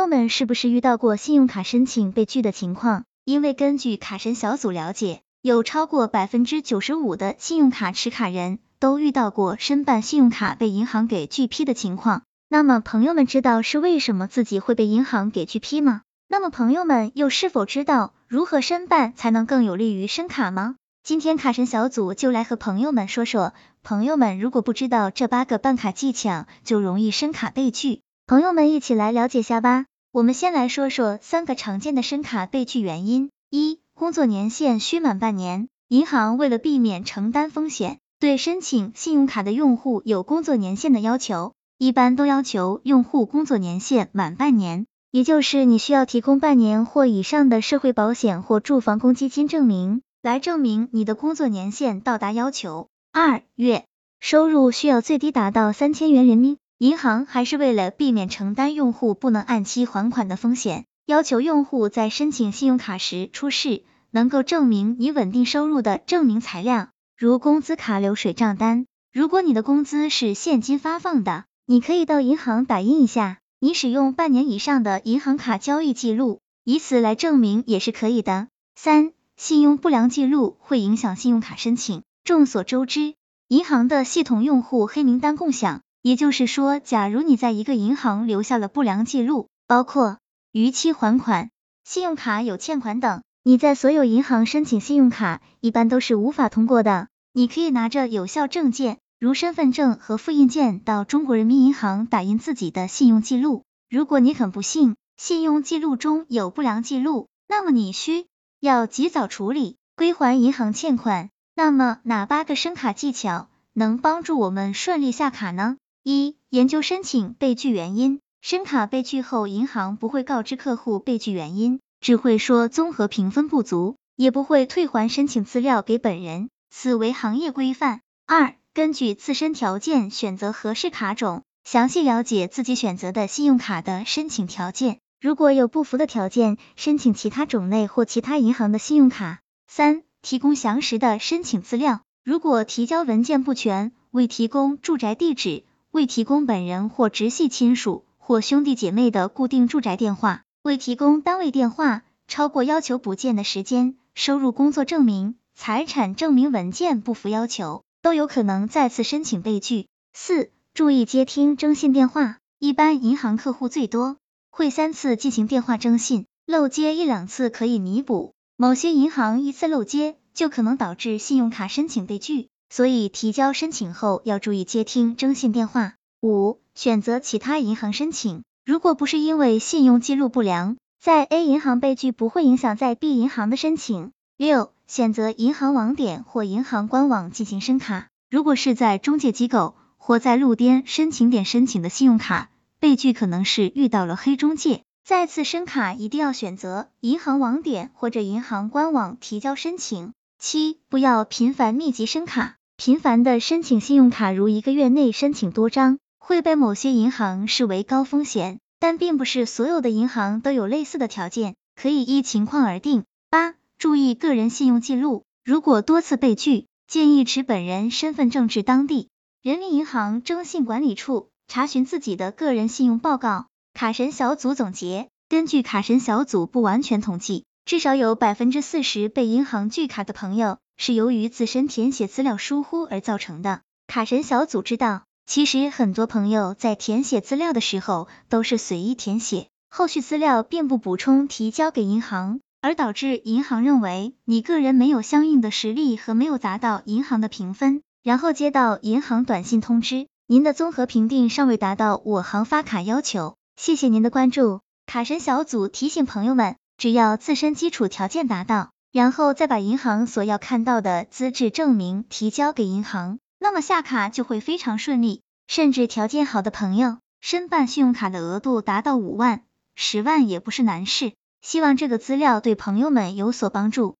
朋友们是不是遇到过信用卡申请被拒的情况？因为根据卡神小组了解，有超过百分之九十五的信用卡持卡人都遇到过申办信用卡被银行给拒批的情况。那么朋友们知道是为什么自己会被银行给拒批吗？那么朋友们又是否知道如何申办才能更有利于申卡吗？今天卡神小组就来和朋友们说说，朋友们如果不知道这八个办卡技巧，就容易申卡被拒。朋友们一起来了解下吧。我们先来说说三个常见的申卡被拒原因。一、工作年限需满半年。银行为了避免承担风险，对申请信用卡的用户有工作年限的要求，一般都要求用户工作年限满半年。也就是你需要提供半年或以上的社会保险或住房公积金证明。来证明你的工作年限到达要求。二月收入需要最低达到三千元人民币银行还是为了避免承担用户不能按期还款的风险，要求用户在申请信用卡时出示能够证明你稳定收入的证明材料，如工资卡流水账单。如果你的工资是现金发放的，你可以到银行打印一下你使用半年以上的银行卡交易记录，以此来证明也是可以的。三信用不良记录会影响信用卡申请。众所周知，银行的系统用户黑名单共享，也就是说，假如你在一个银行留下了不良记录，包括逾期还款、信用卡有欠款等，你在所有银行申请信用卡一般都是无法通过的。你可以拿着有效证件，如身份证和复印件，到中国人民银行打印自己的信用记录。如果你很不幸，信用记录中有不良记录，那么你需。要及早处理，归还银行欠款。那么哪八个申卡技巧能帮助我们顺利下卡呢？一、研究申请被拒原因。申卡被拒后，银行不会告知客户被拒原因，只会说综合评分不足，也不会退还申请资料给本人，此为行业规范。二、根据自身条件选择合适卡种，详细了解自己选择的信用卡的申请条件。如果有不符的条件，申请其他种类或其他银行的信用卡。三、提供详实的申请资料。如果提交文件不全，未提供住宅地址，未提供本人或直系亲属或兄弟姐妹的固定住宅电话，未提供单位电话，超过要求补件的时间，收入工作证明、财产证明文件不符要求，都有可能再次申请被拒。四、注意接听征信电话。一般银行客户最多。会三次进行电话征信，漏接一两次可以弥补。某些银行一次漏接就可能导致信用卡申请被拒，所以提交申请后要注意接听征信电话。五、选择其他银行申请，如果不是因为信用记录不良，在 A 银行被拒不会影响在 B 银行的申请。六、选择银行网点或银行官网进行申卡，如果是在中介机构或在路边申请点申请的信用卡。被拒可能是遇到了黑中介，再次申卡一定要选择银行网点或者银行官网提交申请。七，不要频繁密集申卡，频繁的申请信用卡，如一个月内申请多张，会被某些银行视为高风险，但并不是所有的银行都有类似的条件，可以依情况而定。八，注意个人信用记录，如果多次被拒，建议持本人身份证至当地人民银行征信管理处。查询自己的个人信用报告。卡神小组总结，根据卡神小组不完全统计，至少有百分之四十被银行拒卡的朋友是由于自身填写资料疏忽而造成的。卡神小组知道，其实很多朋友在填写资料的时候都是随意填写，后续资料并不补充提交给银行，而导致银行认为你个人没有相应的实力和没有达到银行的评分，然后接到银行短信通知。您的综合评定尚未达到我行发卡要求，谢谢您的关注。卡神小组提醒朋友们，只要自身基础条件达到，然后再把银行所要看到的资质证明提交给银行，那么下卡就会非常顺利。甚至条件好的朋友，申办信用卡的额度达到五万、十万也不是难事。希望这个资料对朋友们有所帮助。